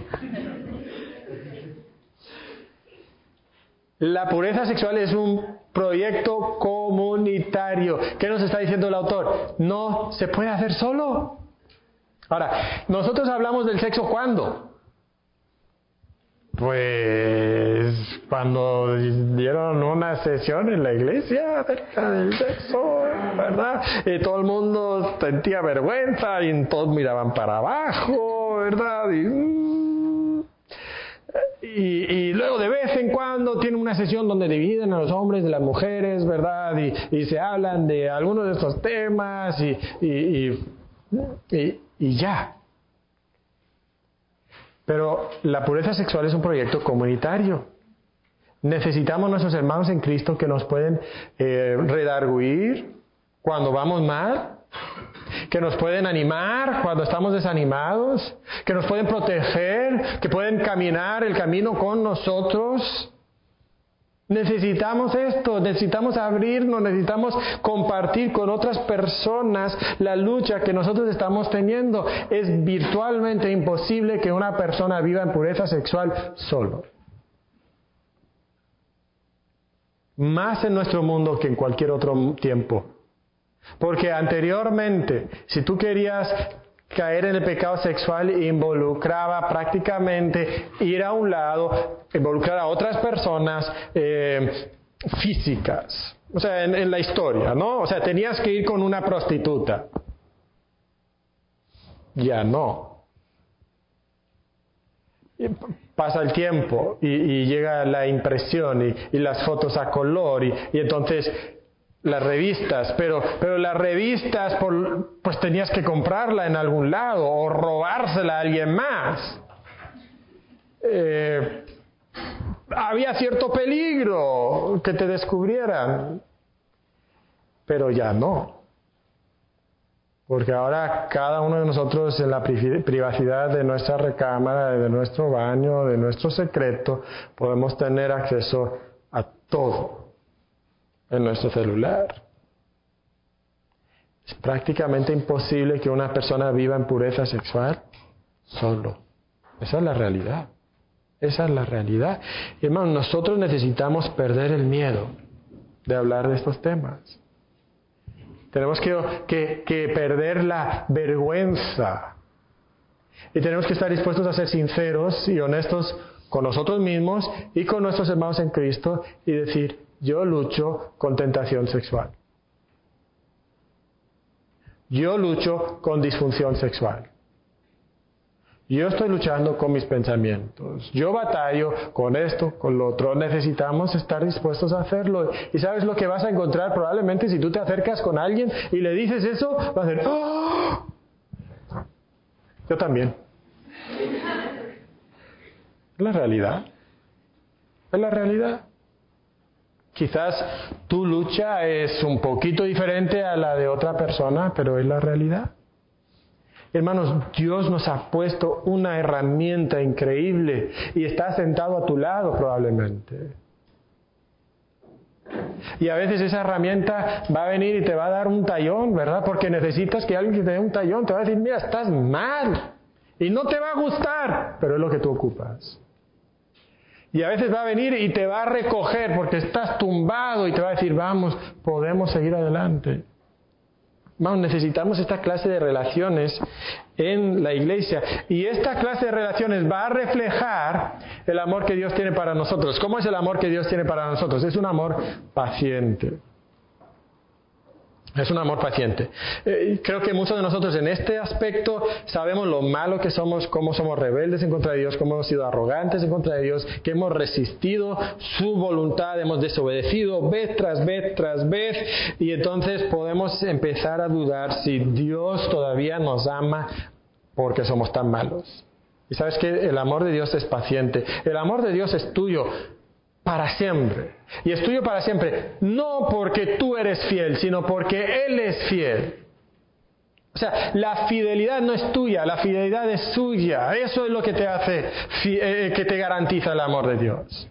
La pureza sexual es un proyecto comunitario. ¿Qué nos está diciendo el autor? No se puede hacer solo. Ahora, nosotros hablamos del sexo cuándo? Pues cuando dieron una sesión en la iglesia acerca del sexo, ¿verdad? Y todo el mundo sentía vergüenza y todos miraban para abajo, ¿verdad? Y, y, luego de vez en cuando tiene una sesión donde dividen a los hombres de las mujeres, ¿verdad? Y, se hablan de algunos de estos temas y, y ya. Pero la pureza sexual es un proyecto comunitario. Necesitamos nuestros hermanos en Cristo que nos pueden eh, redarguir cuando vamos mal, que nos pueden animar cuando estamos desanimados, que nos pueden proteger, que pueden caminar el camino con nosotros. Necesitamos esto, necesitamos abrirnos, necesitamos compartir con otras personas la lucha que nosotros estamos teniendo. Es virtualmente imposible que una persona viva en pureza sexual solo. Más en nuestro mundo que en cualquier otro tiempo. Porque anteriormente, si tú querías caer en el pecado sexual involucraba prácticamente ir a un lado, involucrar a otras personas eh, físicas. O sea, en, en la historia, ¿no? O sea, tenías que ir con una prostituta. Ya no. pasa el tiempo y, llega la impresión y, las fotos a color y, entonces las revistas, pero, pero las revistas pues tenías que comprarla en algún lado o robársela a alguien más. Eh, había cierto peligro que te descubrieran, pero ya no. Porque ahora cada uno de nosotros en la privacidad de nuestra recámara, de nuestro baño, de nuestro secreto, podemos tener acceso a todo en nuestro celular. Es prácticamente imposible que una persona viva en pureza sexual solo. Esa es la realidad. Esa es la realidad. hermanos, nosotros necesitamos perder el miedo de hablar de estos temas. Tenemos que, que perder la vergüenza. Y tenemos que estar dispuestos a ser sinceros y honestos con nosotros mismos y con nuestros hermanos en Cristo y decir, yo lucho con tentación sexual. Yo lucho con disfunción sexual. Yo estoy luchando con mis pensamientos. Yo batallo con esto, con lo otro. Necesitamos estar dispuestos a hacerlo. Y sabes lo que vas a encontrar probablemente si tú te acercas con alguien y le dices eso, va a decir, ¡Oh! yo también. Es la realidad. Es la realidad. Quizás tu lucha es un poquito diferente a la de otra persona, pero es la realidad. Hermanos, Dios nos ha puesto una herramienta increíble y está sentado a tu lado probablemente. Y a veces esa herramienta va a venir y te va a dar un tallón, ¿verdad? Porque necesitas que alguien te dé un tallón, te va a decir, mira, estás mal. Y no te va a gustar, pero es lo que tú ocupas. Y a veces va a venir y te va a recoger porque estás tumbado y te va a decir, vamos, podemos seguir adelante. Vamos, necesitamos esta clase de relaciones en la iglesia. Y esta clase de relaciones va a reflejar el amor que Dios tiene para nosotros. ¿Cómo es el amor que Dios tiene para nosotros? Es un amor paciente. Es un amor paciente. Eh, creo que muchos de nosotros en este aspecto sabemos lo malo que somos, cómo somos rebeldes en contra de Dios, cómo hemos sido arrogantes en contra de Dios, que hemos resistido su voluntad, hemos desobedecido vez tras vez tras vez, y entonces podemos empezar a dudar si Dios todavía nos ama porque somos tan malos. Y sabes que el amor de Dios es paciente, el amor de Dios es tuyo, para siempre. Y es tuyo para siempre. No porque tú eres fiel, sino porque Él es fiel. O sea, la fidelidad no es tuya, la fidelidad es suya. Eso es lo que te hace, eh, que te garantiza el amor de Dios.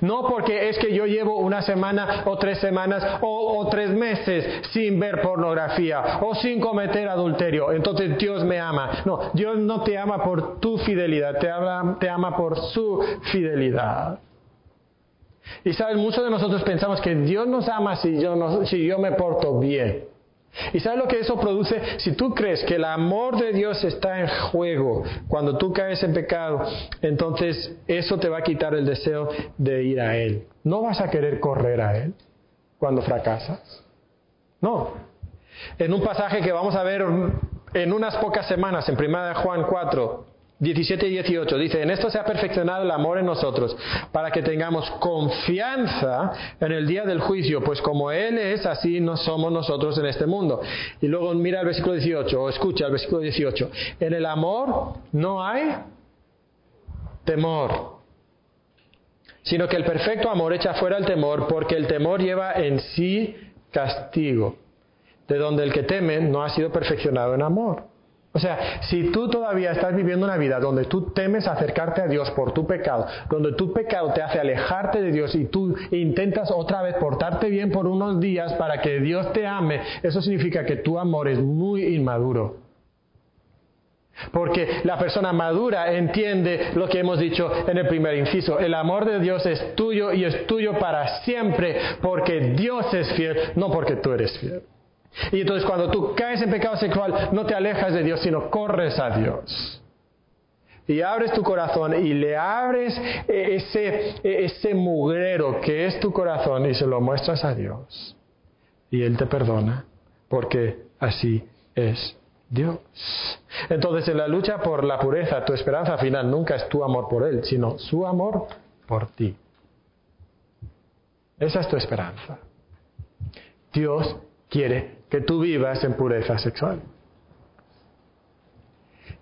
No porque es que yo llevo una semana o tres semanas o, tres meses sin ver pornografía o sin cometer adulterio. Entonces Dios me ama. No, Dios no te ama por tu fidelidad, te ama por su fidelidad. Y sabes, muchos de nosotros pensamos que Dios nos ama si yo, si yo me porto bien. ¿Y sabes lo que eso produce? Si tú crees que el amor de Dios está en juego cuando tú caes en pecado, entonces eso te va a quitar el deseo de ir a Él. No vas a querer correr a Él cuando fracasas. No. En un pasaje que vamos a ver en unas pocas semanas, en 1 Juan 4, 17 y 18 dice, en esto se ha perfeccionado el amor en nosotros, para que tengamos confianza en el día del juicio, pues como Él es, así no somos nosotros en este mundo. Y luego mira el versículo 18, o escucha el versículo 18, en el amor no hay temor, sino que el perfecto amor echa fuera el temor, porque el temor lleva en sí castigo, de donde el que teme no ha sido perfeccionado en amor. O sea, si tú todavía estás viviendo una vida donde tú temes acercarte a Dios por tu pecado, donde tu pecado te hace alejarte de Dios y tú intentas otra vez portarte bien por unos días para que Dios te ame, eso significa que tu amor es muy inmaduro. Porque la persona madura entiende lo que hemos dicho en el primer inciso. El amor de Dios es tuyo y es tuyo para siempre porque Dios es fiel, no porque tú eres fiel. Y entonces cuando tú caes en pecado sexual, no te alejas de Dios, sino corres a Dios. Y abres tu corazón y le abres ese, ese mugrero que es tu corazón y se lo muestras a Dios. Y Él te perdona, porque así es Dios. Entonces en la lucha por la pureza, tu esperanza final nunca es tu amor por Él, sino su amor por ti. Esa es tu esperanza. Dios quiere que tú vivas en pureza sexual.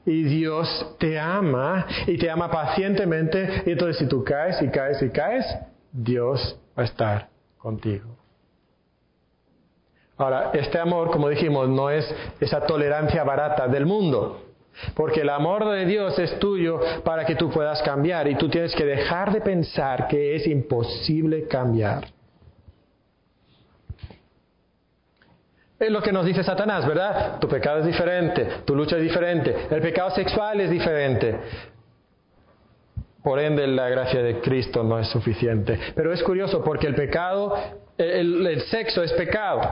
Y Dios te ama y te ama pacientemente. Y entonces si tú caes y caes y caes, Dios va a estar contigo. Ahora, este amor, como dijimos, no es esa tolerancia barata del mundo. Porque el amor de Dios es tuyo para que tú puedas cambiar y tú tienes que dejar de pensar que es imposible cambiar. Es lo que nos dice Satanás, ¿verdad? Tu pecado es diferente, tu lucha es diferente, el pecado sexual es diferente. Por ende, la gracia de Cristo no es suficiente. Pero es curioso porque el pecado, el, sexo es pecado.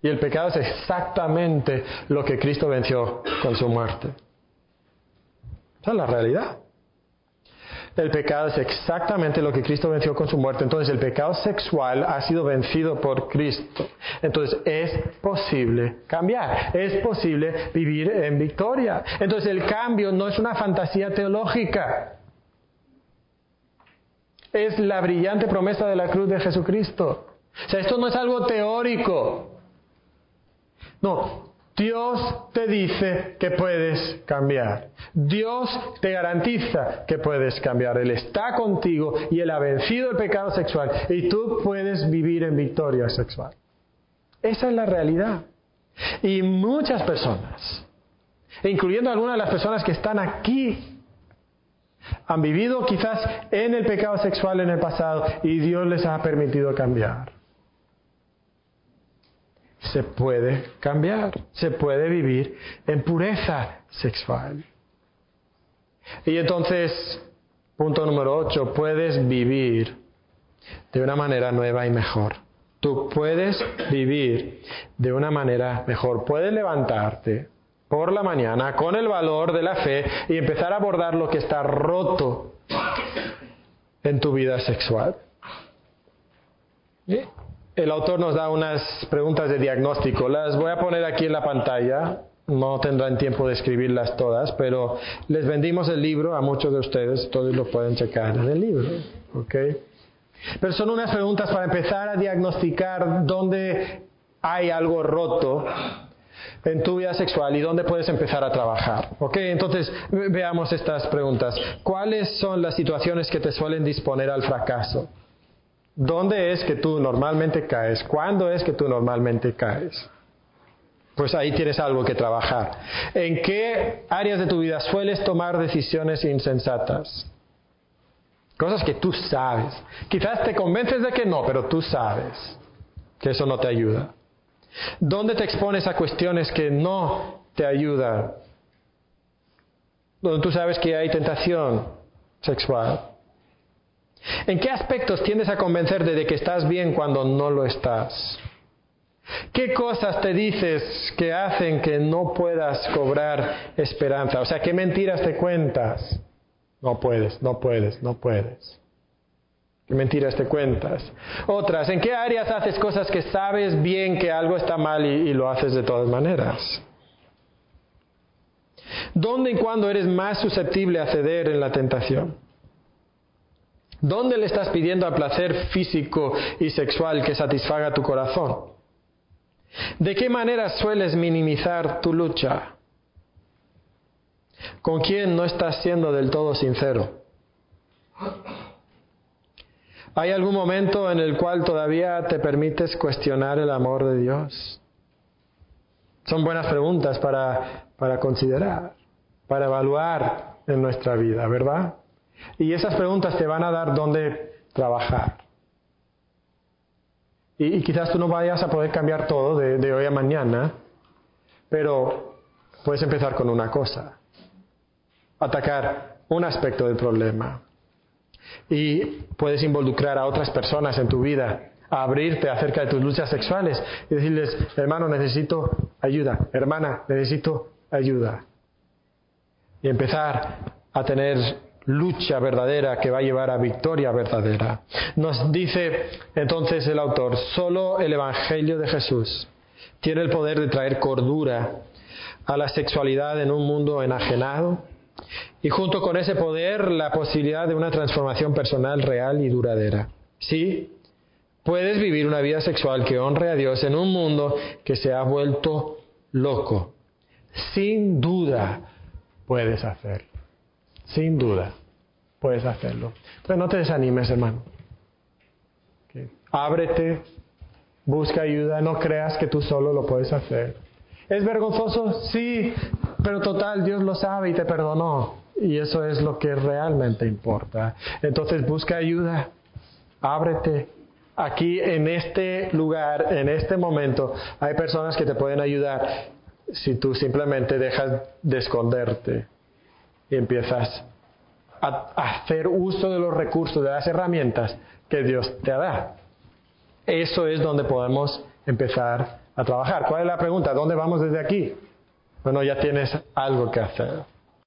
Y el pecado es exactamente lo que Cristo venció con su muerte. Esa es la realidad. El pecado es exactamente lo que Cristo venció con su muerte. Entonces el pecado sexual ha sido vencido por Cristo. Entonces es posible cambiar, es posible vivir en victoria. Entonces el cambio no es una fantasía teológica. Es la brillante promesa de la cruz de Jesucristo. O sea, esto no es algo teórico. No, Dios te dice que puedes cambiar. Dios te garantiza que puedes cambiar. Él está contigo y Él ha vencido el pecado sexual y tú puedes vivir en victoria sexual. Esa es la realidad. Y muchas personas, incluyendo algunas de las personas que están aquí, Han vivido quizás en el pecado sexual en el pasado y Dios les ha permitido cambiar. Se puede cambiar, se puede vivir en pureza sexual. Y entonces, punto número 8, puedes vivir de una manera nueva y mejor. Tú puedes vivir de una manera mejor. Puedes levantarte por la mañana con el valor de la fe y empezar a abordar lo que está roto en tu vida sexual. El autor nos da unas preguntas de diagnóstico. Las voy a poner aquí en la pantalla. No tendrán tiempo de escribirlas todas, pero les vendimos el libro a muchos de ustedes. Todos lo pueden checar en el libro. Pero son unas preguntas para empezar a diagnosticar dónde hay algo roto en tu vida sexual y dónde puedes empezar a trabajar. ¿Ok? Entonces veamos estas preguntas. ¿Cuáles son las situaciones que te suelen disponer al fracaso? ¿Dónde es que tú normalmente caes? ¿Cuándo es que tú normalmente caes? Pues ahí tienes algo que trabajar. ¿En qué áreas de tu vida sueles tomar decisiones insensatas? Cosas que tú sabes. Quizás te convences de que no, pero tú sabes que eso no te ayuda. ¿Dónde te expones a cuestiones que no te ayudan? Donde tú sabes que hay tentación sexual. ¿En qué aspectos tiendes a convencerte de que estás bien cuando no lo estás? ¿Qué cosas te dices que hacen que no puedas cobrar esperanza? O sea, ¿qué mentiras te cuentas? No puedes, no puedes, no puedes. ¿Qué mentiras te cuentas? Otras, ¿en qué áreas haces cosas que sabes bien que algo está mal y, lo haces de todas maneras? ¿Dónde y cuándo eres más susceptible a ceder en la tentación? ¿Dónde le estás pidiendo al placer físico y sexual que satisfaga tu corazón? ¿De qué manera sueles minimizar tu lucha? ¿Con quién no estás siendo del todo sincero? ¿Hay algún momento en el cual todavía te permites cuestionar el amor de Dios? Son buenas preguntas para, para considerar, para evaluar en nuestra vida, ¿verdad? Y esas preguntas te van a dar dónde trabajar. Y, quizás tú no vayas a poder cambiar todo de, de hoy a mañana, pero puedes empezar con una cosa. Atacar un aspecto del problema y puedes involucrar a otras personas en tu vida, a abrirte acerca de tus luchas sexuales y decirles, hermano, necesito ayuda, hermana, necesito ayuda. Y empezar a tener lucha verdadera que va a llevar a victoria verdadera. Nos dice entonces el autor, solo el Evangelio de Jesús tiene el poder de traer cordura a la sexualidad en un mundo enajenado y junto con ese poder la posibilidad de una transformación personal real y duradera. Sí, puedes vivir una vida sexual que honre a Dios en un mundo que se ha vuelto loco. Sin duda puedes hacerlo. Sin duda puedes hacerlo. Pero no te desanimes, hermano. Ábrete, busca ayuda, no creas que tú solo lo puedes hacer. ¿Es vergonzoso? Sí, pero total, Dios lo sabe y te perdonó. Y eso es lo que realmente importa. Entonces busca ayuda, ábrete. Aquí en este lugar, en este momento, hay personas que te pueden ayudar si tú simplemente dejas de esconderte y empiezas a hacer uso de los recursos, de las herramientas que Dios te da. Eso es donde podemos empezar a trabajar. ¿Cuál es la pregunta? ¿Dónde vamos desde aquí? Bueno, ya tienes algo que hacer.